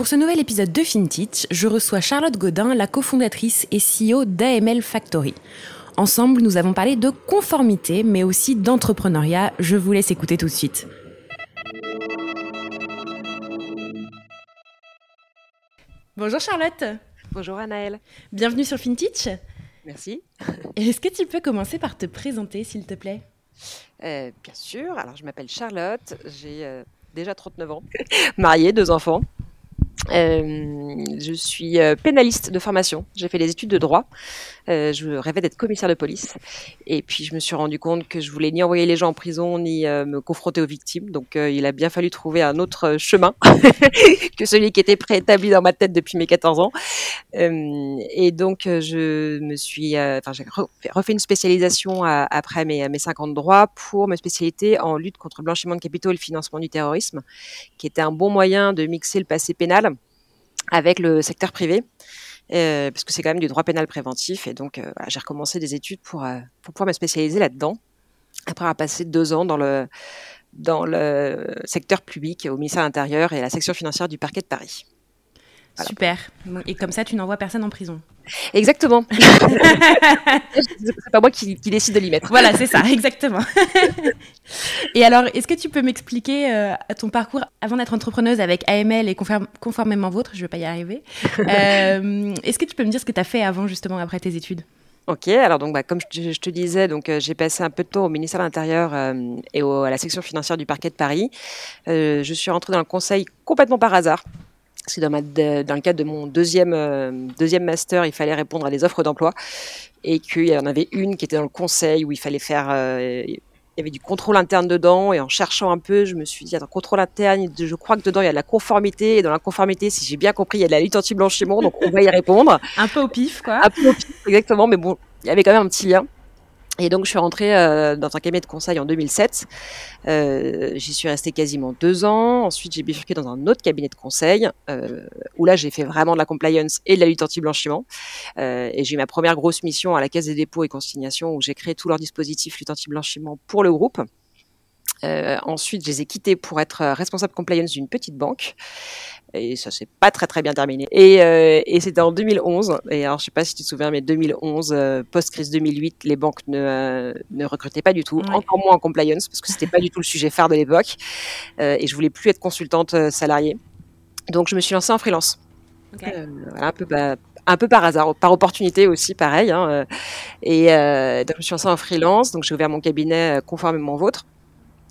Pour ce nouvel épisode de FinTech, je reçois Charlotte Godin, la cofondatrice et CEO d'AML Factory. Ensemble, nous avons parlé de conformité, mais aussi d'entrepreneuriat. Je vous laisse écouter tout de suite. Bonjour Charlotte. Bonjour Anaëlle. Bienvenue sur FinTech. Merci. Est-ce que tu peux commencer par te présenter, s'il te plaît? Euh, Bien sûr. Alors, je m'appelle Charlotte. J'ai euh, déjà 39 ans, mariée, deux enfants. Euh, je suis euh, pénaliste de formation. J'ai fait des études de droit. Euh, je rêvais d'être commissaire de police. Et puis, je me suis rendu compte que je voulais ni envoyer les gens en prison, ni me confronter aux victimes. Donc, il a bien fallu trouver un autre chemin que celui qui était préétabli dans ma tête depuis mes 14 ans. et donc, je me suis, j'ai refait une spécialisation après mes, mes 5 ans de droit pour ma spécialité en lutte contre le blanchiment de capitaux et le financement du terrorisme, qui était un bon moyen de mixer le passé pénal avec le secteur privé. Euh, parce que c'est quand même du droit pénal préventif. Et donc, euh, j'ai recommencé des études pour, euh, pour pouvoir me spécialiser là-dedans, après avoir passé deux ans dans le, secteur public au ministère de l'Intérieur et à la section financière du parquet de Paris. Super. Et comme ça, tu n'envoies personne en prison. Exactement. c'est pas moi qui, décide de l'y mettre. Voilà, c'est ça, exactement. et alors, est-ce que tu peux m'expliquer euh, ton parcours avant d'être entrepreneuse avec AML et conformément vôtre? Je ne vais pas y arriver. Euh, est-ce que tu peux me dire ce que tu as fait avant, justement, après tes études? Ok, alors donc bah, comme je, te disais, donc euh, j'ai passé un peu de temps au ministère de l'Intérieur et à la section financière du parquet de Paris. je suis rentrée dans le conseil complètement par hasard c'est dans, dans, le cadre de mon deuxième, euh, deuxième master, il fallait répondre à des offres d'emploi et qu'il y en avait une qui était dans le conseil où il fallait faire. Euh, il y avait du contrôle interne dedans et en cherchant un peu, je me suis dit, attends, contrôle interne, je crois que dedans il y a de la conformité et dans la conformité, si j'ai bien compris, il y a de la lutte anti-blanchiment, donc on va y répondre. un peu au pif, quoi. Un peu au pif, exactement, mais bon, il y avait quand même un petit lien. Et donc, je suis rentrée euh, dans un cabinet de conseil en 2007. Euh, J'y suis restée quasiment deux ans. Ensuite, j'ai bifurqué dans un autre cabinet de conseil euh, où là, j'ai fait vraiment de la compliance et de la lutte anti-blanchiment. Euh, et j'ai eu ma première grosse mission à la Caisse des dépôts et consignations où j'ai créé tout leur dispositif lutte anti-blanchiment pour le groupe. Euh, ensuite, je les ai quittés pour être euh, responsable compliance d'une petite banque. Et ça s'est pas très très bien terminé. Et, euh, et c'était en 2011. Et alors, je sais pas si tu te souviens, mais 2011, euh, post-crise 2008, les banques ne, ne recrutaient pas du tout, encore moins en compliance, parce que c'était pas du tout le sujet phare de l'époque. et je voulais plus être consultante salariée. Donc, je me suis lancée en freelance. un peu bah, un peu par hasard, par opportunité aussi, pareil. Hein, et donc, je me suis lancée en freelance. Donc, j'ai ouvert mon cabinet conformément au vôtre.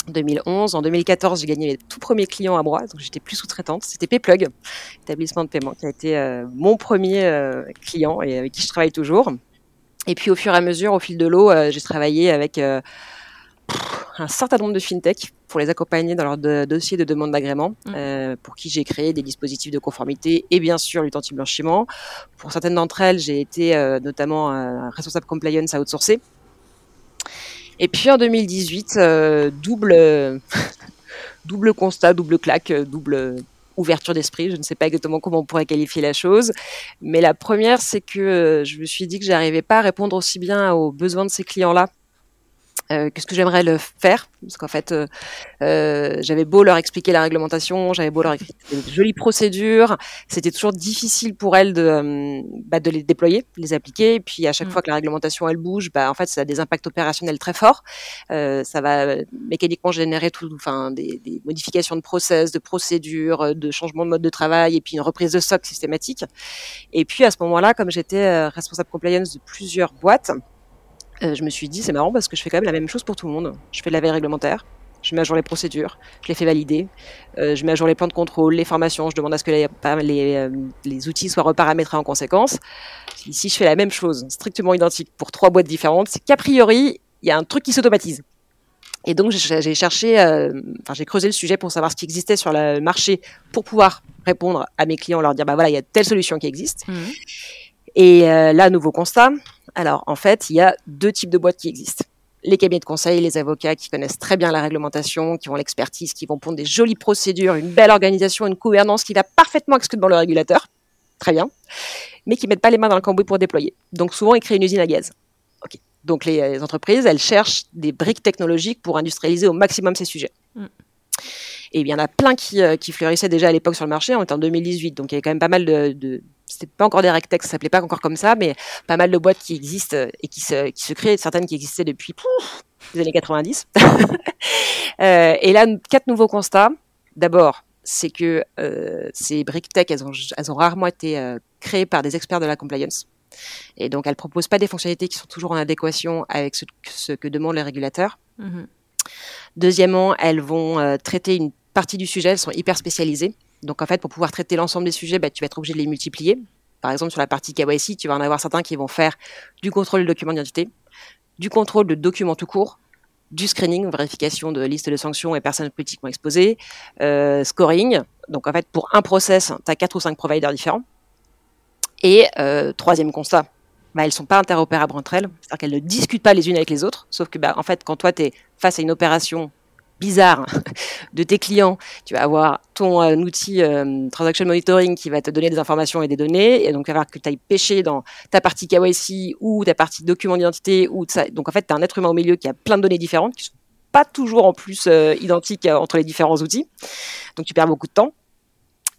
2011. En 2014, j'ai gagné mes tout premiers clients à moi, donc j'étais plus sous-traitante. C'était Payplug, établissement de paiement, qui a été euh, mon premier euh, client et avec qui je travaille toujours. Et puis au fur et à mesure, au fil de l'eau, euh, j'ai travaillé avec un certain nombre de fintech pour les accompagner dans leur dossier de demande d'agrément, mmh. pour qui j'ai créé des dispositifs de conformité et bien sûr lutte anti-blanchiment. Pour certaines d'entre elles, j'ai été notamment responsable compliance à outsourcer et puis en 2018, euh, double, double constat, double claque, double ouverture d'esprit. Je ne sais pas exactement comment on pourrait qualifier la chose. Mais la première, c'est que euh, je me suis dit que j'arrivais pas à répondre aussi bien aux besoins de ces clients-là euh, qu'est-ce que j'aimerais le faire? Parce qu'en fait, euh, euh, j'avais beau leur expliquer la réglementation, j'avais beau leur expliquer de jolies procédures, c'était toujours difficile pour elles de, bah, de les déployer, de les appliquer. Et puis à chaque mmh. fois que la réglementation elle bouge, bah, en fait, ça a des impacts opérationnels très forts. ça va mécaniquement générer tout, enfin, des, des, modifications de process, de procédures, de changements de mode de travail, et puis une reprise de stock systématique. Et puis à ce moment-là, comme j'étais responsable compliance de plusieurs boîtes, euh, je me suis dit, c'est marrant parce que je fais quand même la même chose pour tout le monde. Je fais de la veille réglementaire, je mets à jour les procédures, je les fais valider, euh, je mets à jour les plans de contrôle, les formations, je demande à ce que les, les, euh, les outils soient reparamétrés en conséquence. Ici, je fais la même chose, strictement identique pour trois boîtes différentes, c'est qu'a priori, il y a un truc qui s'automatise. Et donc, j'ai cherché, enfin, j'ai creusé le sujet pour savoir ce qui existait sur le marché pour pouvoir répondre à mes clients, leur dire, bah voilà, il y a telle solution qui existe. Mmh. Et là, nouveau constat, alors, en fait, il y a deux types de boîtes qui existent. Les cabinets de conseil, les avocats qui connaissent très bien la réglementation, qui ont l'expertise, qui vont pondre des jolies procédures, une belle organisation, une gouvernance qui va parfaitement exclure devant le régulateur. Très bien. Mais qui mettent pas les mains dans le cambouis pour déployer. Donc, souvent, ils créent une usine à gaz. Donc, les, entreprises, elles cherchent des briques technologiques pour industrialiser au maximum ces sujets. Mm. Et il y en a plein qui, euh, qui fleurissaient déjà à l'époque sur le marché. On était en 2018, donc il y avait quand même pas mal de, de c'était pas encore des rectex, ça s'appelait pas encore comme ça, mais pas mal de boîtes qui existent euh, et qui se, qui se créent, certaines qui existaient depuis pouf, les années 90. euh, et là, quatre nouveaux constats. D'abord, c'est que euh, ces briques tech, elles ont, elles ont rarement été euh, créées par des experts de la compliance. Et donc, elles proposent pas des fonctionnalités qui sont toujours en adéquation avec ce, ce que demandent les régulateurs. Mm-hmm. Deuxièmement, elles vont traiter une partie du sujet, elles sont hyper spécialisées. Donc en fait, pour pouvoir traiter l'ensemble des sujets, bah, tu vas être obligé de les multiplier. Par exemple, sur la partie KYC, tu vas en avoir certains qui vont faire du contrôle de documents d'identité, du contrôle de documents tout court, du screening, vérification de liste de sanctions et personnes politiquement exposées, euh, scoring. Donc en fait, pour un process, tu as quatre ou cinq providers différents. Et euh, troisième constat, bah, elles sont pas interopérables entre elles, c'est-à-dire qu'elles ne discutent pas les unes avec les autres, sauf que bah, en fait, quand toi, tu es face à une opération bizarre de tes clients, tu vas avoir ton euh, outil euh, transaction monitoring qui va te donner des informations et des données, et donc il va falloir que tu ailles pêcher dans ta partie KYC ou ta partie document d'identité, ou donc en fait tu as un être humain au milieu qui a plein de données différentes qui sont pas toujours en plus euh, identiques entre les différents outils, donc tu perds beaucoup de temps.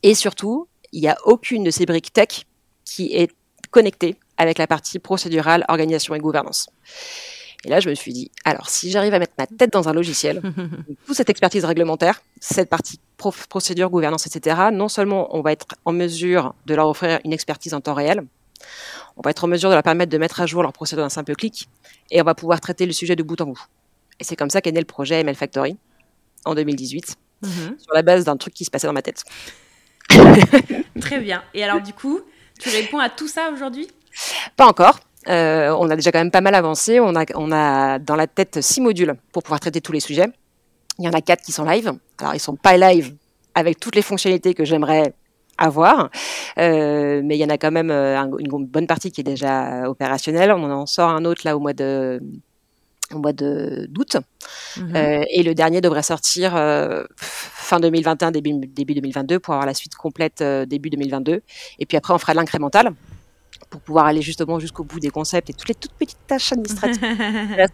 Et surtout, il n'y a aucune de ces briques tech qui est connectée avec la partie procédurale, organisation et gouvernance. Et là, je me suis dit, alors si j'arrive à mettre ma tête dans un logiciel, toute cette expertise réglementaire, cette partie procédure, gouvernance, etc., non seulement on va être en mesure de leur offrir une expertise en temps réel, on va être en mesure de leur permettre de mettre à jour leur procédure d'un simple clic, et on va pouvoir traiter le sujet de bout en bout. Et c'est comme ça qu'est né le projet ML Factory en 2018, mhm. sur la base d'un truc qui se passait dans ma tête. Très bien. Et alors du coup, tu réponds à tout ça aujourd'hui? Pas encore. Euh, on a déjà quand même pas mal avancé. On a, on a dans la tête six modules pour pouvoir traiter tous les sujets. Il y en a quatre qui sont live. Alors ils sont pas live avec toutes les fonctionnalités que j'aimerais avoir, euh, mais il y en a quand même euh, une bonne partie qui est déjà opérationnelle. On en sort un autre là au mois de au mois de d'août, mhm. et le dernier devrait sortir fin 2021 début début 2022 pour avoir la suite complète début 2022. Et puis après on fera l'incrémental pour pouvoir aller justement jusqu'au bout des concepts et toutes les toutes petites tâches administratives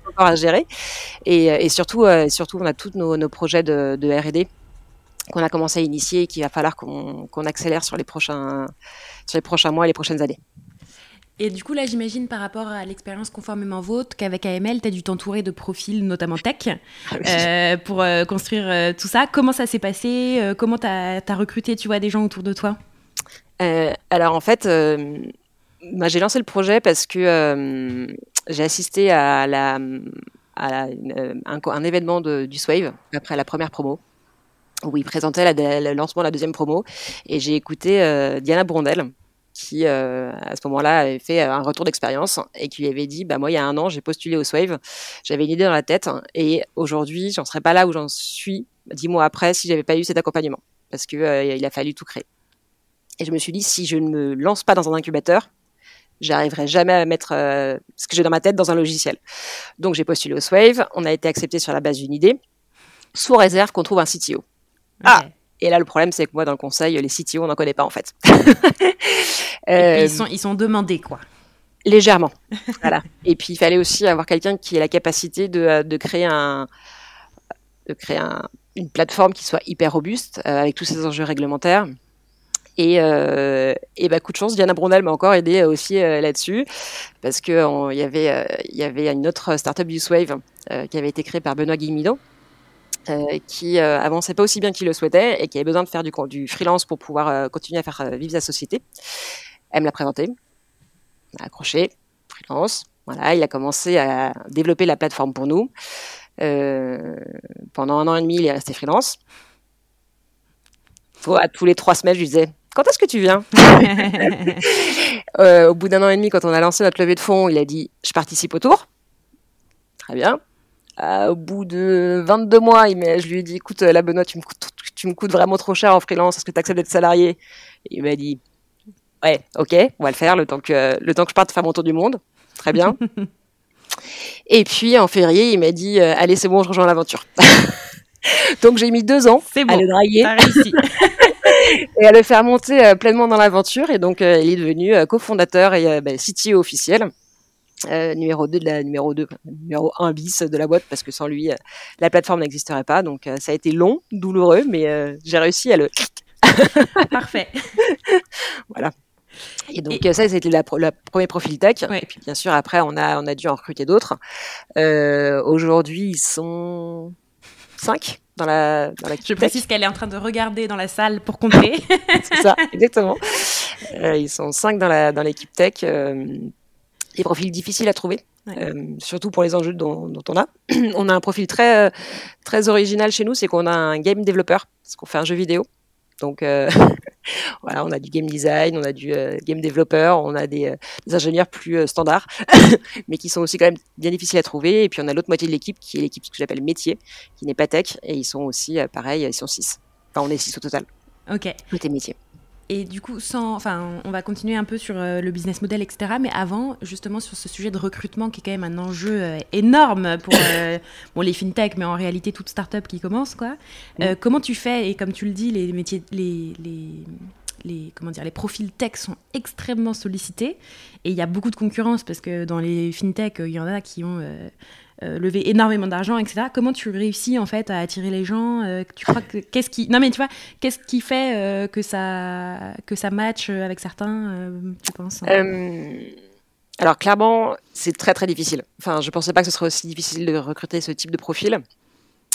encore à gérer. Et, euh, et surtout, euh, surtout, on a tous nos, nos projets de, de R&D qu'on a commencé à initier et qu'il va falloir qu'on accélère sur les, prochains, sur les prochains mois et les prochaines années. Et du coup, là, j'imagine par rapport à l'expérience conformément vôtre qu'avec AML, tu as dû t'entourer de profils, notamment tech, ah euh, pour euh, construire euh, tout ça. Comment ça s'est passé Comment tu as, as, recruté, tu vois, des gens autour de toi? Alors, en fait, bah, j'ai lancé le projet parce que euh, j'ai assisté à, euh, un, événement du Swave après la première promo où il présentait le lancement de la deuxième promo. Et j'ai écouté euh, Diana Brondel qui à ce moment-là avait fait un retour d'expérience et qui lui avait dit bah moi il y a un an j'ai postulé au Swave. J'avais une idée dans la tête et aujourd'hui j'en serais pas là où j'en suis dix mois après si j'avais pas eu cet accompagnement parce que il a fallu tout créer. Et je me suis dit si je ne me lance pas dans un incubateur j'arriverai jamais à mettre euh, ce que j'ai dans ma tête dans un logiciel. Donc j'ai postulé au Swave, on a été accepté sur la base d'une idée, sous réserve qu'on trouve un CTO. Ah Et là le problème c'est que moi dans le conseil, les CTO on n'en connaît pas en fait. euh, ils, sont, ils sont demandés quoi. Légèrement. voilà. Et puis il fallait aussi avoir quelqu'un qui ait la capacité de, de créer un de créer un, une plateforme qui soit hyper robuste euh, avec tous ces enjeux réglementaires. Et, euh, et bah, coup de chance, Diana Brunel m'a encore aidé aussi euh, là-dessus parce que il y avait euh, y avait une autre startup Usewave euh, qui avait été créée par Benoît Guimido. qui avançait pas aussi bien qu'il le souhaitait et qui avait besoin de faire du, freelance pour pouvoir continuer à faire vivre sa société. Elle me l'a présenté, accroché, freelance. Voilà, il a commencé à développer la plateforme pour nous. Euh, pendant un an et demi, il est resté freelance. à tous les trois semaines, je lui disais quand est-ce que tu viens? Euh, Au bout d'un an et demi, quand on a lancé notre levée de fonds, il a dit je participe au tour. Très bien. Euh, au bout de 22 mois, il je lui ai dit écoute, la Benoît, tu me, coûtes, tu me coûtes vraiment trop cher en freelance, est-ce que tu acceptes d'être salarié? Il m'a dit ouais, ok, on va le faire le temps que, le temps que je parte faire mon tour du monde. Très bien. Et puis en février, il m'a dit euh, allez, c'est bon, je rejoins l'aventure. Donc j'ai mis deux ans bon, à le draguer. et à le faire monter euh, pleinement dans l'aventure. Et donc euh, il est devenu cofondateur et bah, CTO officiel. numéro 2 de la numéro 2 numéro 1 bis de la boîte parce que sans lui la plateforme n'existerait pas donc ça a été long douloureux mais j'ai réussi à le parfait voilà et donc ça, c'était la, le premier profil tech. Et puis bien sûr, après, on a, on a dû en recruter d'autres. Euh, Aujourd'hui, ils sont cinq dans la dans Je précise qu'elle est en train de regarder dans la salle pour compter. C'est ça, exactement. Euh, ils sont cinq dans la dans l'équipe tech. Euh, des profils difficiles à trouver. Euh, surtout pour les enjeux dont, dont, on a. on a un profil très très original chez nous, c'est qu'on a un game développeur, parce qu'on fait un jeu vidéo. Donc euh, voilà, on a du game design, on a du euh, game développeur, on a des, euh, des ingénieurs plus euh, standards, mais qui sont aussi quand même bien difficiles à trouver. Et puis on a l'autre moitié de l'équipe qui est l'équipe que j'appelle métier, qui n'est pas tech, et ils sont aussi pareil, ils sont six. Enfin, on est six au total. Ok. Côté métier. Et du coup, sans, enfin, on va continuer un peu sur euh, le business model, etc. Mais avant, justement, sur ce sujet de recrutement, qui est quand même un enjeu euh, énorme pour euh, bon, les fintech, mais en réalité toute startup qui commence, quoi. comment tu fais Et comme tu le dis, les métiers, les, les, les, comment dire, les profils tech sont extrêmement sollicités et il y a beaucoup de concurrence parce que dans les fintech, il y en a qui ont euh, lever énormément d'argent, etc. Comment tu réussis en fait à attirer les gens euh, Tu crois que qu'est-ce qui non mais tu vois qu'est-ce qui fait euh, que ça que ça match avec certains Tu penses hein? Alors clairement, c'est très très difficile. Enfin, je pensais pas que ce serait aussi difficile de recruter ce type de profil.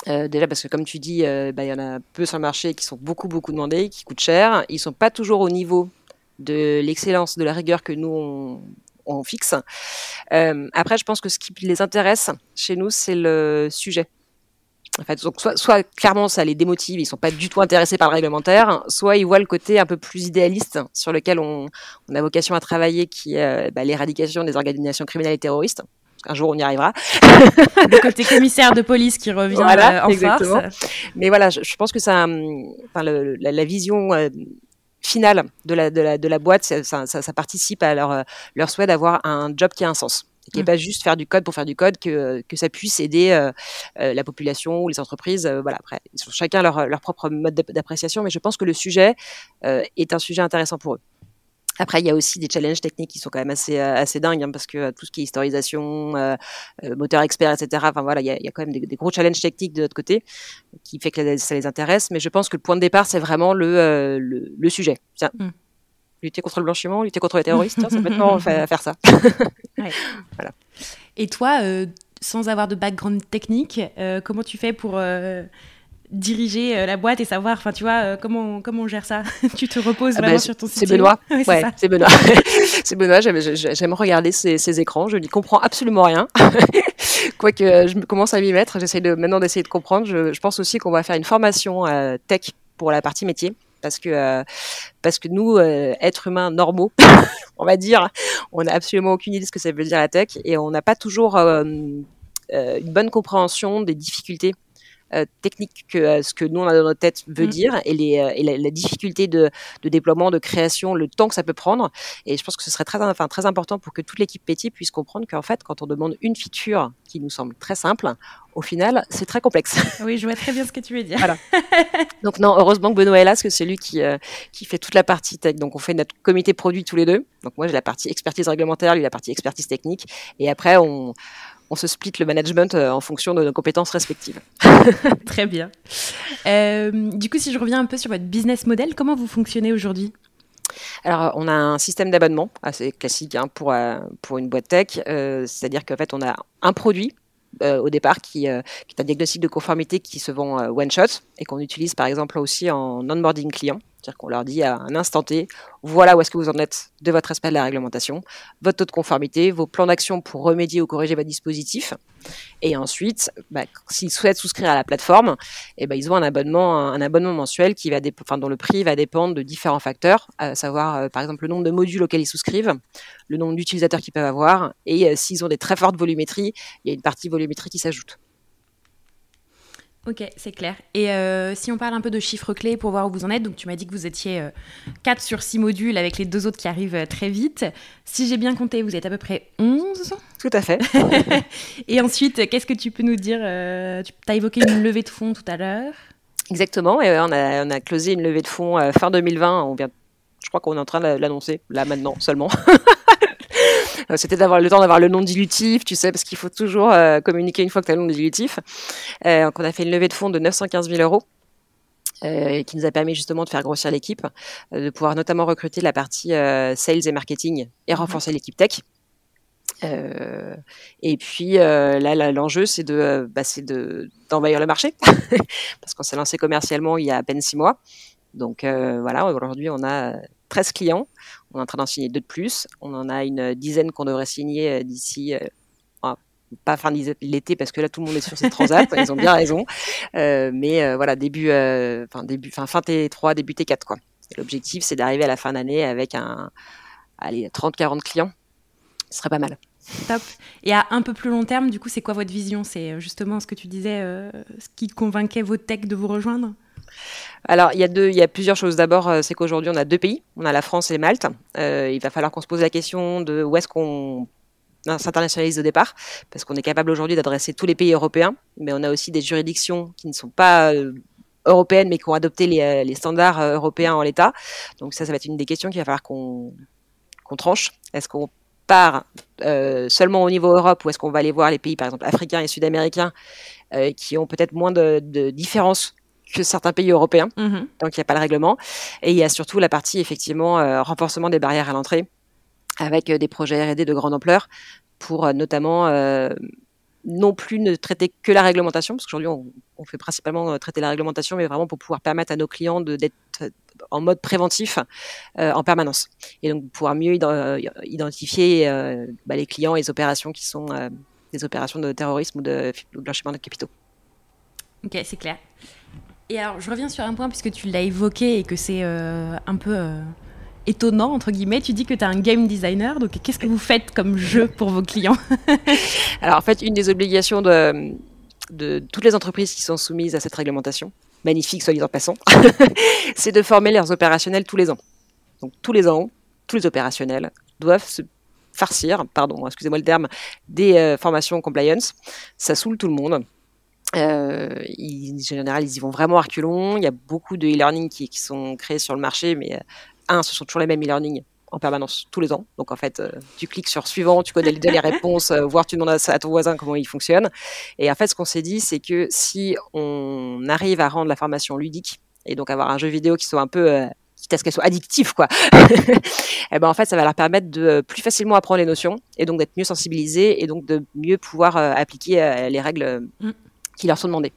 déjà parce que comme tu dis, bah, il y en a peu sur le marché qui sont beaucoup beaucoup demandés, qui coûtent cher. Ils sont pas toujours au niveau de l'excellence, de la rigueur que nous on, on fixe. Euh, après, je pense que ce qui les intéresse chez nous, c'est le sujet. En fait, donc soit, soit, clairement ça les démotive, ils sont pas du tout intéressés par le réglementaire, soit ils voient le côté un peu plus idéaliste sur lequel on, on a vocation à travailler, qui est euh, bah, l'éradication des organisations criminelles et terroristes. Un jour, on y arrivera. le côté commissaire de police qui revient euh, en exactement. force. Mais voilà, je, je pense que ça, enfin, le, la, la, vision finale de la, de la, de la boîte, ça, ça, ça participe à leur, leur souhait d'avoir un job qui a un sens qui n'est mm. pas juste faire du code pour faire du code, que, que ça puisse aider euh, euh, la population ou les entreprises. Euh, voilà, après, ils ont chacun leur, leur propre mode d'appréciation, mais je pense que le sujet est un sujet intéressant pour eux. Après, il y a aussi des challenges techniques qui sont quand même assez assez dingues hein, parce que tout ce qui est historisation, euh, moteur expert, etc. Enfin voilà, il y a, y a, quand même des, des, gros challenges techniques de notre côté qui fait que ça les intéresse. Mais je pense que le point de départ, c'est vraiment le, le, le, sujet. Tiens, mm. lutter contre le blanchiment, lutter contre les terroristes, hein, c'est maintenant faire, faire ça. ouais. Voilà. Et toi, euh, sans avoir de background technique, euh, comment tu fais pour diriger euh, la boîte et savoir, enfin, tu vois, euh, comment, comment on gère ça Tu te reposes ah vraiment bah, sur ton site C'est Benoît. ouais, c'est Benoît. c'est Benoît. J'aime regarder ces, écrans. Je n'y comprends absolument rien. Quoique je commence à m'y mettre. J'essaie de, maintenant d'essayer de comprendre. Je, pense aussi qu'on va faire une formation euh, tech pour la partie métier. Parce que, parce que nous, êtres humains normaux, on va dire, on n'a absolument aucune idée de ce que ça veut dire la tech et on n'a pas toujours une bonne compréhension des difficultés technique que ce que nous on a dans notre tête veut mmh. dire et, les, et la, difficulté de, de, déploiement, de création, le temps que ça peut prendre. Et je pense que ce serait très, enfin, très important pour que toute l'équipe métier puisse comprendre qu'en fait, quand on demande une feature qui nous semble très simple, au final, c'est très complexe. Oui, je vois très bien ce que tu veux dire. Voilà. Donc non, heureusement que Benoît est là, parce que c'est lui qui, euh, qui fait toute la partie tech. Donc on fait notre comité produit tous les deux. Donc moi j'ai la partie expertise réglementaire, lui la partie expertise technique. Et après on, on se split le management euh, en fonction de nos compétences respectives. Très bien. Euh, du coup, si je reviens un peu sur votre business model, comment vous fonctionnez aujourd'hui? Alors, on a un système d'abonnement assez classique hein, pour, pour une boîte tech. C'est-à-dire qu'en fait, on a un produit euh, au départ qui, euh, qui, est un diagnostic de conformité qui se vend euh, one shot et qu'on utilise par exemple aussi en onboarding client. C'est-à-dire qu'on leur dit à un instant T, voilà où est-ce que vous en êtes de votre respect de la réglementation, votre taux de conformité, vos plans d'action pour remédier ou corriger votre dispositif. Et ensuite, bah, s'ils souhaitent souscrire à la plateforme, eh ben, ils ont un abonnement, un abonnement mensuel qui va enfin, dont le prix va dépendre de différents facteurs, à savoir euh, par exemple le nombre de modules auxquels ils souscrivent, le nombre d'utilisateurs qu'ils peuvent avoir, et euh, s'ils ont des très fortes volumétries, il y a une partie volumétrie qui s'ajoute. Ok, c'est clair. Et euh, si on parle un peu de chiffres clés pour voir où vous en êtes, donc tu m'as dit que vous étiez 4 euh, sur 6 modules avec les deux autres qui arrivent euh, très vite. Si j'ai bien compté, vous êtes à peu près 11 Tout à fait. et ensuite, qu'est-ce que tu peux nous dire Tu as évoqué une levée de fonds tout à l'heure. Exactement, et on a, on a closé une levée de fonds fin 2020. On vient, je crois qu'on est en train de l'annoncer là maintenant seulement. Euh, c'était d'avoir le temps d'avoir le nom dilutif, tu sais, parce qu'il faut toujours euh, communiquer une fois que tu as le nom dilutif. Euh, donc on a fait une levée de fonds de 915 000 euros. qui nous a permis justement de faire grossir l'équipe, de pouvoir notamment recruter la partie sales et marketing et renforcer l'équipe tech. et puis là, l'enjeu, c'est de, bah, de d'envahir le marché parce qu'on s'est lancé commercialement il y a à peine six mois. Donc voilà, aujourd'hui, on a 13 clients. On est en train d'en signer deux de plus. On en a une dizaine qu'on devrait signer euh, d'ici euh, pas fin l'été parce que là tout le monde est sur ces transats, ils ont bien raison. Euh, mais voilà début, enfin début, fin fin T3, début T4 quoi. L'objectif c'est d'arriver à la fin d'année avec un, allez 30-40 clients. Ce serait pas mal. Top. Et à un peu plus long terme, du coup, c'est quoi votre vision? C'est justement ce que tu disais, ce qui convainquait vos techs de vous rejoindre? Alors, il y, a deux, plusieurs choses. D'abord, euh, c'est qu'aujourd'hui, on a deux pays. On a la France et Malte. Euh, il va falloir qu'on se pose la question de où est-ce qu'on s'internationalise au départ, parce qu'on est capable aujourd'hui d'adresser tous les pays européens, mais on a aussi des juridictions qui ne sont pas euh, européennes, mais qui ont adopté les, standards européens en l'état. Donc ça, ça va être une des questions qu'il va falloir qu'on tranche. Est-ce qu'on part seulement au niveau Europe ou est-ce qu'on va aller voir les pays, par exemple, africains et sud-américains, qui ont peut-être moins de différences que certains pays européens, mhm. donc il n'y a pas le règlement. Et il y a surtout la partie effectivement euh, renforcement des barrières à l'entrée, avec euh, des projets R&D de grande ampleur pour euh, notamment non plus ne traiter que la réglementation, parce qu'aujourd'hui on, fait principalement traiter la réglementation, mais vraiment pour pouvoir permettre à nos clients d'être en mode préventif en permanence, et donc pouvoir mieux identifier bah, les clients et les opérations qui sont des opérations de terrorisme ou de, de blanchiment de capitaux. Ok, c'est clair. Alors, je reviens sur un point puisque tu l'as évoqué et que c'est euh, un peu euh, étonnant, entre guillemets. Tu dis que tu es un game designer, donc qu'est-ce que vous faites comme jeu pour vos clients? Alors, en fait, une des obligations de, de toutes les entreprises qui sont soumises à cette réglementation, magnifique, soit dit en passant, c'est de former leurs opérationnels tous les ans. Donc, tous les ans, tous les opérationnels doivent se farcir, pardon, excusez-moi le terme, des euh, formations compliance. Ça saoule tout le monde. Euh, ils, en général, ils y vont vraiment à reculons. Il y a beaucoup de e-learning qui, qui, sont créés sur le marché, mais euh, un, ce sont toujours les mêmes e-learning en permanence tous les ans. Donc en fait, euh, tu cliques sur suivant, tu connais les réponses, euh, voir tu demandes à, ton voisin comment il fonctionne. Et en fait, ce qu'on s'est dit, c'est que si on arrive à rendre la formation ludique et donc avoir un jeu vidéo qui soit un peu quitte à ce qu'elle soit addictive, quoi. et eh ben en fait, ça va leur permettre de plus facilement apprendre les notions et donc d'être mieux sensibilisés et donc de mieux pouvoir appliquer les règles. Qui leur sont demandés.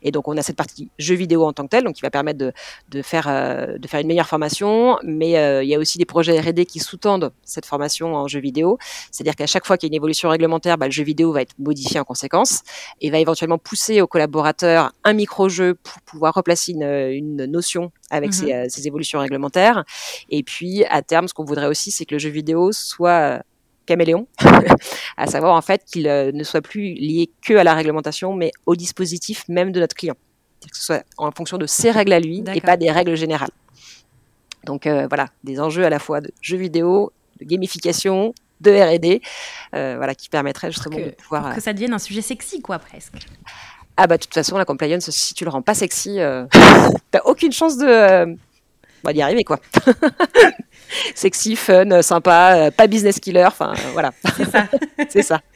Et donc on a cette partie jeu vidéo en tant que tel, donc qui va permettre de, de faire euh, de faire une meilleure formation. Mais euh, il y a aussi des projets R&D qui sous-tendent cette formation en jeu vidéo. C'est-à-dire qu'à chaque fois qu'il y a une évolution réglementaire, bah, le jeu vidéo va être modifié en conséquence et va éventuellement pousser aux collaborateurs un micro-jeu pour pouvoir replacer une, une notion avec ces, mhm. euh, ces, évolutions réglementaires. Et puis à terme, ce qu'on voudrait aussi, c'est que le jeu vidéo soit caméléon à savoir en fait qu'il ne soit plus lié que à la réglementation, mais au dispositif même de notre client, que ce soit en fonction de ses règles à lui et pas des règles générales. Donc voilà, des enjeux à la fois de jeux vidéo, de gamification, de R&D, voilà, qui permettraient justement de pouvoir que ça devienne un sujet sexy, quoi, presque. Ah bah de toute façon, la compliance, si tu le rends pas sexy, euh, t'as aucune chance de euh, bah, d'y arriver quoi. sexy, fun, sympa, euh, pas business killer, enfin voilà. C'est ça. C'est ça.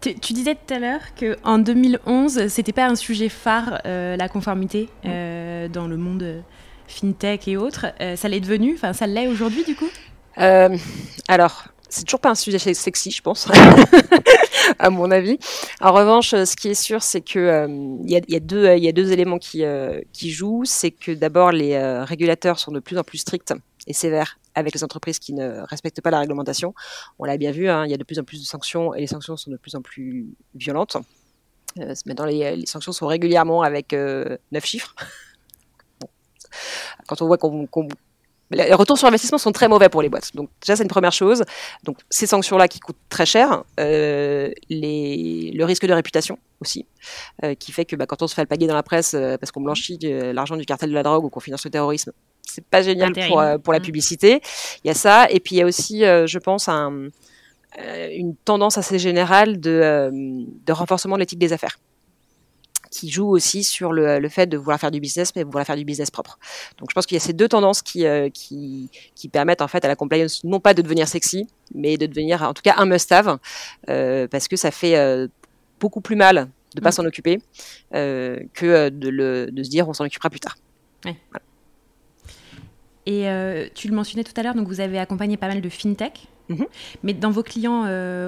Tu, disais tout à l'heure qu'en 2011, c'était pas un sujet phare, la conformité, dans le monde fintech et autres. ça l'est devenu, enfin ça l'est aujourd'hui du coup? Alors, c'est toujours pas un sujet sexy, je pense, à mon avis. En revanche, ce qui est sûr, c'est que euh, il y, a, deux, éléments qui, euh, jouent. C'est que d'abord, les euh, régulateurs sont de plus en plus stricts et sévères avec les entreprises qui ne respectent pas la réglementation. On l'a bien vu, hein, il y a de plus en plus de sanctions et les sanctions sont de plus en plus violentes. maintenant, les, les, sanctions sont régulièrement avec neuf chiffres. Quand on voit qu'on les retours sur investissement sont très mauvais pour les boîtes. Donc déjà c'est une première chose. Donc ces sanctions-là qui coûtent très cher, euh, les, le risque de réputation aussi, euh, qui fait que bah, quand on se fait alpaguer dans la presse euh, parce qu'on blanchit l'argent du cartel de la drogue ou qu'on finance le terrorisme, c'est pas génial pour, euh, pour la mm. publicité. Il y a ça, et puis il y a aussi, euh, je pense, un, une tendance assez générale de, de renforcement de l'éthique des affaires qui joue aussi sur le, le, fait de vouloir faire du business, mais vouloir faire du business propre. Donc je pense qu'il y a ces deux tendances qui, euh, qui, qui, permettent en fait à la compliance non pas de devenir sexy, mais de devenir en tout cas un must-have, euh, parce que ça fait euh, beaucoup plus mal de pas mm. s'en occuper que de, le, de se dire on s'en occupera plus tard. Ouais. Voilà. Et tu le mentionnais tout à l'heure, donc vous avez accompagné pas mal de fintech. Mm -hmm. Mais dans vos clients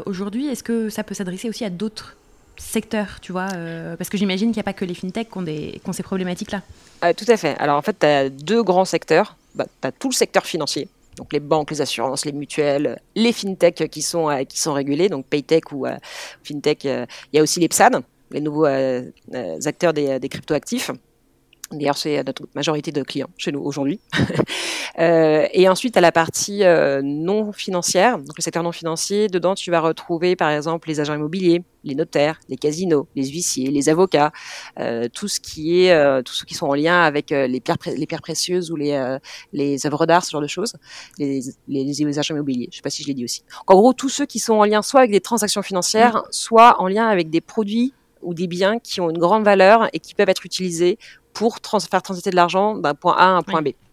aujourd'hui, est-ce que ça peut s'adresser aussi à d'autres secteur, tu vois euh, Parce que j'imagine qu'il n'y a pas que les fintechs qui ont, des, qui ont ces problématiques-là. Euh, tout à fait. Alors en fait, tu as deux grands secteurs. Bah, tu as tout le secteur financier, donc les banques, les assurances, les mutuelles, les fintechs qui sont, euh, qui sont régulés, donc Paytech ou euh, FinTech. Il y a aussi les PSAD, les nouveaux acteurs des, des cryptoactifs. D'ailleurs, c'est notre majorité de clients chez nous aujourd'hui. euh, et ensuite, à la partie euh, non financière, donc le secteur non financier, dedans, tu vas retrouver par exemple les agents immobiliers, les notaires, les casinos, les huissiers, les avocats, euh, tout ce qui est, euh, tous ceux qui sont en lien avec euh, les pierres, les pierres précieuses ou les, euh, les œuvres d'art, ce genre de choses, les, les, les, agents immobiliers. Je sais pas si je l'ai dit aussi. En gros, tous ceux qui sont en lien soit avec des transactions financières, mmh. soit en lien avec des produits ou des biens qui ont une grande valeur et qui peuvent être utilisés pour trans faire transiter de l'argent d'un point A à un point oui. B.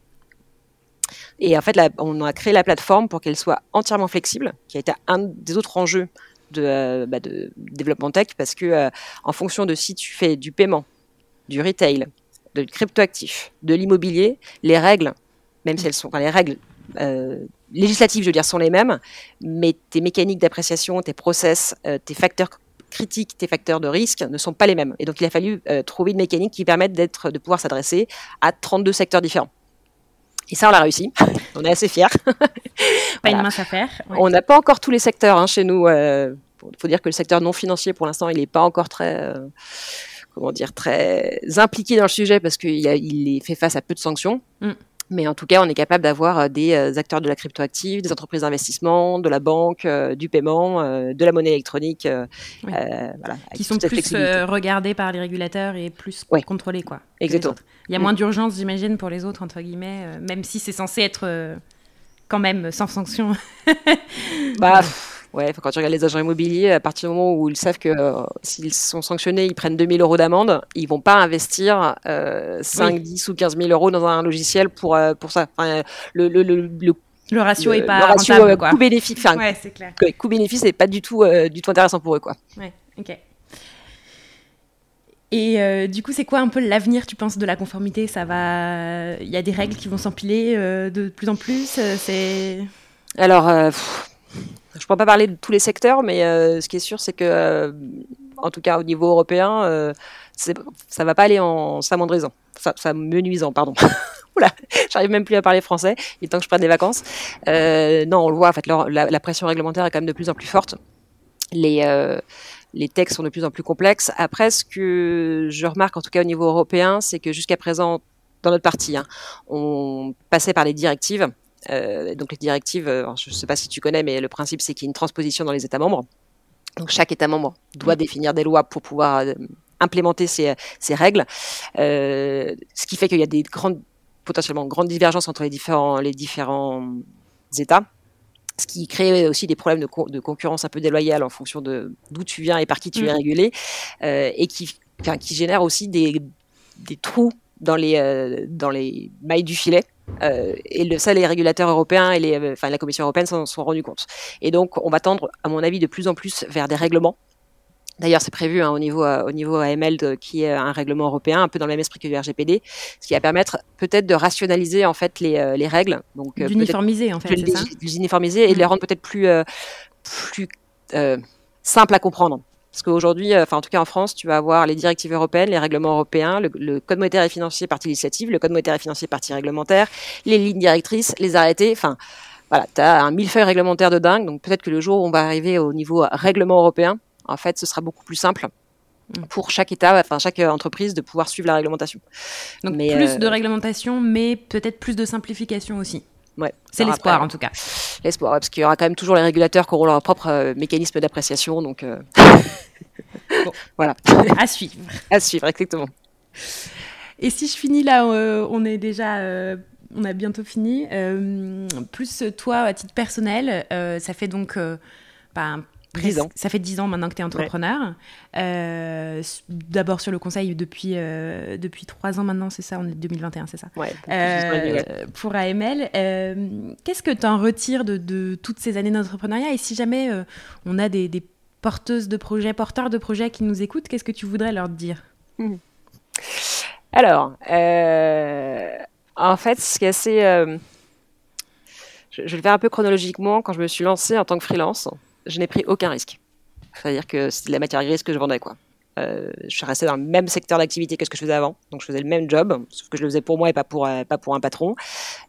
Et en fait, on a créé la plateforme pour qu'elle soit entièrement flexible, qui a été un des autres enjeux de, euh, bah, développement tech, parce que euh, en fonction de si tu fais du paiement, du retail, de cryptoactifs, de l'immobilier, les règles, même si elles sont, enfin, les règles euh, législatives, je veux dire, sont les mêmes, mais tes mécaniques d'appréciation, tes process, tes facteurs critiques, tes facteurs de risque ne sont pas les mêmes. Et donc, il a fallu trouver une mécanique qui permette de pouvoir s'adresser à 32 secteurs différents. Et ça, on l'a réussi. on est assez fiers. Pas voilà. une mince affaire. Ouais. On n'a pas encore tous les secteurs hein, chez nous. Il euh, faut dire que le secteur non financier, pour l'instant, il n'est pas encore très, euh, comment dire, très impliqué dans le sujet parce qu'il il fait face à peu de sanctions. Mm. Mais en tout cas, on est capable d'avoir euh, des euh, acteurs de la cryptoactive, des entreprises d'investissement, de la banque, euh, du paiement, euh, de la monnaie électronique, oui. voilà, qui sont plus regardés par les régulateurs et plus oui. contrôlés, quoi. Exactement. Il y a moins d'urgence, j'imagine, pour les autres entre guillemets, même si c'est censé être quand même sans sanction. bah. Ouais, quand tu regardes les agents immobiliers, à partir du moment où ils savent que euh, s'ils sont sanctionnés, ils prennent 2000 euros d'amende, ils vont pas investir euh, 5, oui. 10 ou 15 000 euros dans un logiciel pour, euh, pour ça. Enfin, le, le, le, le le ratio le, est pas le ratio rentable, euh, coût bénéfice enfin, ouais, c'est clair. coût bénéfice n'est pas du tout euh, du tout intéressant pour eux quoi ouais ok et euh, du coup, c'est quoi un peu l'avenir, tu penses, de la conformité? Ça va, il y a des règles qui vont s'empiler euh, de plus en plus. C'est alors, euh, pff, je ne pourrais pas parler de tous les secteurs, mais euh, ce qui est sûr, c'est que, euh, en tout cas au niveau européen, euh, ça va pas aller en s'amoindrissant, ça, ça pardon. Oula, j'arrive même plus à parler français. Il est temps que je prenne des vacances. Euh, non, on le voit. En fait, la, pression réglementaire est quand même de plus en plus forte. Les les textes sont de plus en plus complexes. Après, ce que je remarque, en tout cas au niveau européen, c'est que jusqu'à présent, dans notre partie, hein, on passait par les directives donc les directives, je ne sais pas si tu connais, mais le principe c'est qu'il y a une transposition dans les États membres. Donc chaque État membre doit mm. définir des lois pour pouvoir implémenter ces, ces règles, ce qui fait qu'il y a des grandes potentiellement grandes divergences entre les différents les différents États ce qui crée aussi des problèmes de, de, concurrence un peu déloyale en fonction de d'où tu viens et par qui tu es mm. régulé, euh, et qui, qui génère aussi des, des trous dans les, euh, dans les mailles du filet. Euh, et le, ça, les régulateurs européens et les, enfin, la Commission européenne s'en sont rendus compte. Et donc, on va tendre, à mon avis, de plus en plus vers des règlements D'ailleurs, c'est prévu hein, au niveau euh, au niveau AML qui est un règlement européen, un peu dans le même esprit que le RGPD, ce qui va permettre peut-être de rationaliser en fait les, euh, les règles, donc euh, d'uniformiser en fait, c'est ça? uniformiser et de les rendre peut-être plus plus simples à comprendre. Parce qu'aujourd'hui, enfin en tout cas en France, tu vas avoir les directives européennes, les règlements européens, le, code monétaire et financier partie législative, le code monétaire et financier partie réglementaire, les lignes directrices, les arrêtés, enfin voilà, tu as un millefeuille réglementaire de dingue, donc peut-être que le jour où on va arriver au niveau règlement européen, en fait, ce sera beaucoup plus simple mm. pour chaque État, enfin chaque euh, entreprise, de pouvoir suivre la réglementation. Donc mais, plus euh, de réglementation, mais peut-être plus de simplification aussi. Ouais, c'est l'espoir en tout cas. L'espoir, parce qu'il y aura quand même toujours les régulateurs qui auront leur propre euh, mécanisme d'appréciation, donc voilà. À suivre. à suivre, exactement. Et si je finis là, on est déjà, on a bientôt fini. plus toi, à titre personnel, ça fait donc bah, ça fait 10 ans maintenant que tu es entrepreneur. Euh, d'abord sur le conseil depuis, euh, depuis 3 ans maintenant, c'est ça On est 2021, c'est ça ouais, euh, Pour AML. Qu'est-ce que tu en retires de, toutes ces années d'entrepreneuriat? Et si jamais on a des, porteuses de projets, porteurs de projets qui nous écoutent, qu'est-ce que tu voudrais leur dire? Mmh. Alors, en fait, ce qui est assez. je, je vais le faire un peu chronologiquement. Quand je me suis lancée en tant que freelance, je n'ai pris aucun risque. C'est-à-dire que c'était de la matière grise que je vendais, quoi. Euh, je suis restée dans le même secteur d'activité que ce que je faisais avant, donc je faisais le même job, sauf que je le faisais pour moi et pas pour, euh, pas pour un patron.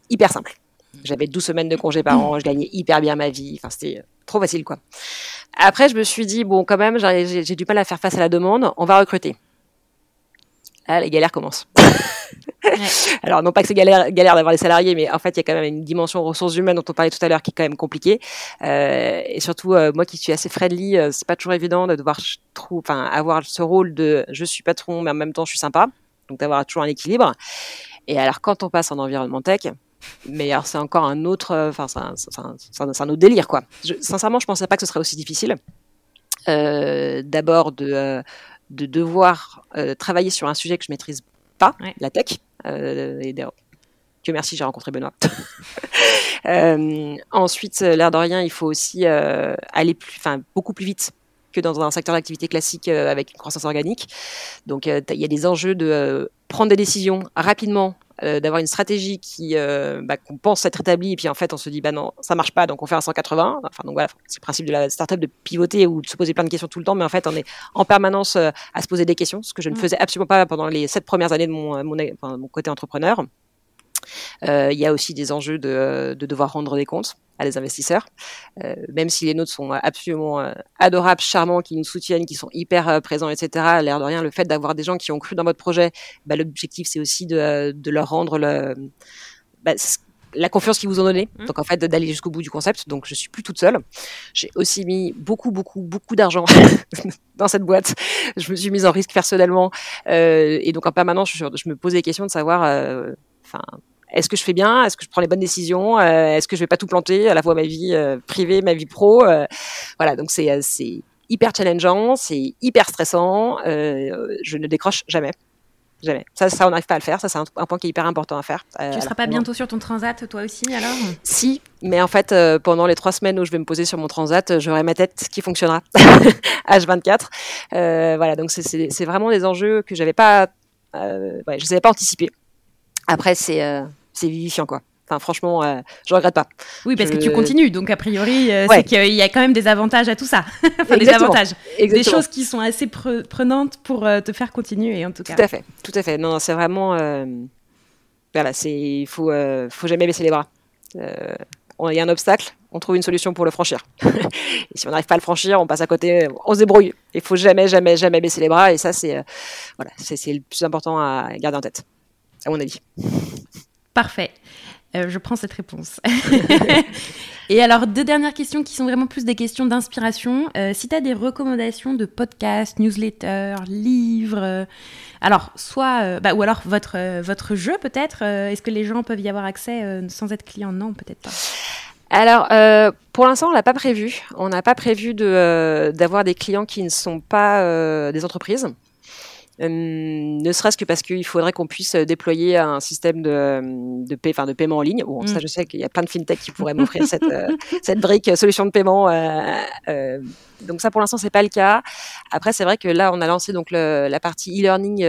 Hyper simple. J'avais 12 semaines de congé par an, je gagnais hyper bien ma vie, enfin c'était trop facile quoi. Après je me suis dit, bon quand même j'ai du mal à faire face à la demande, on va recruter. Là les galères commencent. Alors, non pas que c'est galère, galère d'avoir des salariés, mais en fait, il y a quand même une dimension ressources humaines dont on parlait tout à l'heure qui est quand même compliquée. Euh, et surtout, euh, moi qui suis assez friendly, euh, c'est pas toujours évident de devoir enfin, avoir ce rôle de je suis patron, mais en même temps, je suis sympa. Donc, d'avoir toujours un équilibre. Et alors, quand on passe en environnement tech, mais alors c'est encore un autre, enfin, c'est un, autre délire, quoi. Je, sincèrement, je pensais pas que ce serait aussi difficile. D'abord, de, de devoir travailler sur un sujet que je maîtrise pas, la tech. Euh, et Dieu merci, j'ai rencontré Benoît. euh, ensuite, l'air de rien, il faut aussi euh, aller plus, enfin, beaucoup plus vite que dans un secteur d'activité classique euh, avec une croissance organique. Donc, euh, il y a des enjeux de prendre des décisions rapidement euh, d'avoir une stratégie qui euh, bah, qu'on pense être établie et puis en fait on se dit bah non ça marche pas donc on fait un 180 enfin donc voilà c'est le principe de la startup de pivoter ou de se poser plein de questions tout le temps mais en fait on est en permanence euh, à se poser des questions ce que je ne mm. faisais absolument pas pendant les sept premières années de mon mon, enfin, mon côté entrepreneur. Il y a aussi des enjeux de, de devoir rendre des comptes à des investisseurs, euh, même si les nôtres sont absolument euh, adorables, charmants, qui nous soutiennent, qui sont hyper euh, présents, etc. L'air de rien, le fait d'avoir des gens qui ont cru dans votre projet, bah, l'objectif c'est aussi de, de, leur rendre le, bah, la confiance qu'ils vous ont donnée. Mmh. Donc en fait d'aller jusqu'au bout du concept. Donc je suis plus toute seule. J'ai aussi mis beaucoup beaucoup beaucoup d'argent dans cette boîte. Je me suis mise en risque personnellement euh, et donc en permanence je, je, me posais des questions de savoir, enfin est-ce que je fais bien? Est-ce que je prends les bonnes décisions? Euh, Est-ce que je vais pas tout planter à la fois ma vie euh, privée, ma vie pro? Euh, Voilà, donc c'est hyper challengeant, c'est hyper stressant. je ne décroche jamais. Jamais. Ça, ça on n'arrive pas à le faire. Ça, c'est un, point qui est hyper important à faire. tu ne seras pas bientôt sur ton transat, toi aussi, alors? Si, mais en fait, pendant les trois semaines où je vais me poser sur mon transat, j'aurai ma tête qui fonctionnera H24. voilà, donc c'est vraiment des enjeux que j'avais pas, ouais, je savais pas anticiper. Après, c'est c'est vivifiant quoi. Enfin, franchement, euh, je regrette pas. Oui, parce que tu continues, donc a priori, euh, c'est qu'il y a quand même des avantages à tout ça. enfin, des avantages, des choses qui sont assez prenantes pour euh, te faire continuer, en tout cas. Tout à fait, tout à fait. Non, c'est vraiment, voilà, c'est, il faut, faut jamais baisser les bras. Il y a un obstacle, on trouve une solution pour le franchir. et si on n'arrive pas à le franchir, on passe à côté, on se débrouille. Il faut jamais, jamais, jamais baisser les bras. Et ça, c'est, voilà, c'est le plus important à garder en tête, à mon avis. Parfait. je prends cette réponse. Et alors, deux dernières questions qui sont vraiment plus des questions d'inspiration. si tu as des recommandations de podcasts, newsletters, livres, alors, soit, bah, ou alors votre, votre jeu peut-être, est-ce que les gens peuvent y avoir accès sans être clients? Non, peut-être pas. Alors, euh, pour l'instant, on l'a pas prévu. On n'a pas prévu de, euh, d'avoir des clients qui ne sont pas euh, des entreprises. Ne serait-ce que parce qu'il faudrait qu'on puisse déployer un système de, de, paie, enfin de paiement en ligne. Bon, Ça, mm. je sais qu'il y a plein de fintech qui pourraient m'offrir cette, cette brique solution de paiement. donc ça, pour l'instant, c'est pas le cas. Après, c'est vrai que là, on a lancé donc le, la partie e-learning,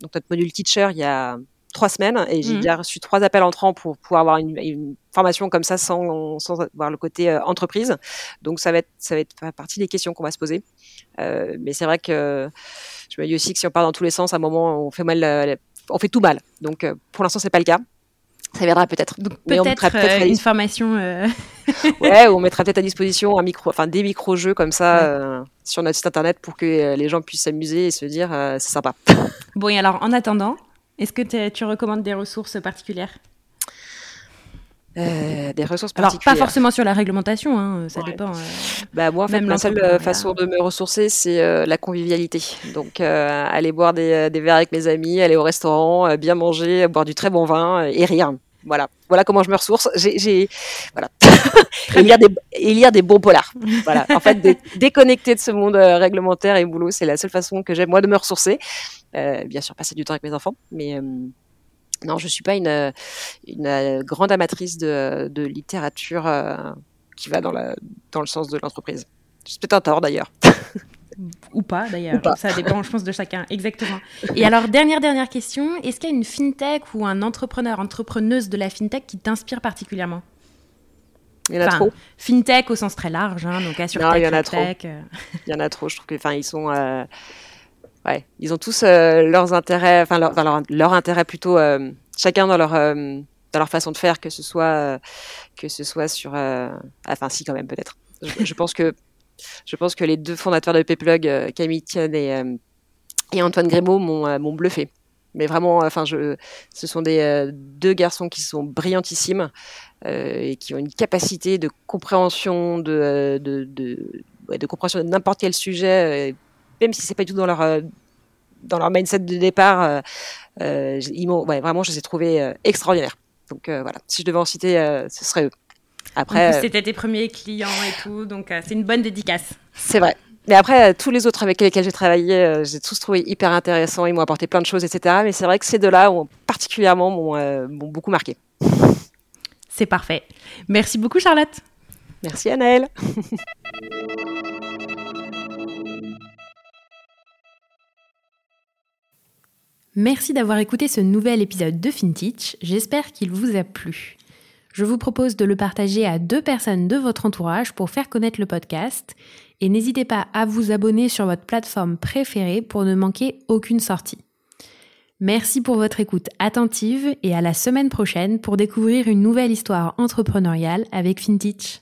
donc notre module teacher, il y a trois semaines et j'ai mmh. déjà reçu trois appels entrants pour pouvoir avoir une, formation comme ça sans, sans avoir le côté euh, entreprise. Donc ça va être ça va être partie des questions qu'on va se poser. Euh, mais c'est vrai que je me dis aussi que si on part dans tous les sens, à un moment on fait mal, euh, on fait tout mal. Donc pour l'instant c'est pas le cas. Ça viendra peut-être. Peut-être peut une formation. ouais, on mettra peut-être à disposition un micro, enfin des micro-jeux comme ça sur notre site internet pour que les gens puissent s'amuser et se dire c'est sympa. Bon, et alors en attendant, est-ce que tu recommandes des ressources particulières euh, des ressources particulières. Alors, pas forcément sur la réglementation, hein, ça dépend. Euh, bah, moi, en fait, la seule euh, façon de me ressourcer, c'est la convivialité. Donc, aller boire des, des, verres avec mes amis, aller au restaurant, bien manger, boire du très bon vin et rire. Voilà, voilà comment je me ressource. J'ai, voilà, et lire des et lire des bons polars. Voilà, en fait, déconnecter de ce monde réglementaire et boulot, c'est la seule façon que j'ai moi de me ressourcer. Euh, bien sûr, passer du temps avec mes enfants, mais euh, non, je suis pas une, une grande amatrice de, de littérature euh, qui va dans, la, dans le sens de l'entreprise. C'est peut-être un tort d'ailleurs. Ou pas d'ailleurs, ça dépend je pense de chacun, exactement. Et alors dernière dernière question, est-ce qu'il y a une fintech ou un entrepreneur, entrepreneuse de la fintech qui t'inspire particulièrement? Il y en a trop. Fintech au sens très large, hein, donc Assurtech, non, il y en a trop. Il y en a trop. Je trouve que, enfin, ils sont, ouais, ils ont tous euh, leurs intérêts, enfin leur, leur, leur, intérêt plutôt euh, chacun dans leur euh, dans leur façon de faire, que ce soit que ce soit sur, enfin si quand même peut-être. Je, pense que je pense que les deux fondateurs de Payplug, Camille Tian et et Antoine Grémaud m'ont bluffé. Mais vraiment, enfin, ce sont des deux garçons qui sont brillantissimes et qui ont une capacité de compréhension de compréhension de n'importe quel sujet même si c'est pas du tout dans leur euh, dans leur mindset de départ, euh, euh, vraiment, je les ai trouvés extraordinaires. Donc voilà, si je devais en citer, ce serait eux. Après, c'était tes premiers clients et tout, donc c'est une bonne dédicace. C'est vrai. Mais après, tous les autres avec lesquels j'ai travaillé, j'ai tous trouvé hyper intéressants. Ils m'ont apporté plein de choses, etc. Mais c'est vrai que ces deux-là, ont, particulièrement, m'ont beaucoup marqué. C'est parfait. Merci beaucoup, Charlotte. Merci, Annelle. Merci d'avoir écouté ce nouvel épisode de FinTech, j'espère qu'il vous a plu. Je vous propose de le partager à deux personnes de votre entourage pour faire connaître le podcast et n'hésitez pas à vous abonner sur votre plateforme préférée pour ne manquer aucune sortie. Merci pour votre écoute attentive et à la semaine prochaine pour découvrir une nouvelle histoire entrepreneuriale avec FinTech.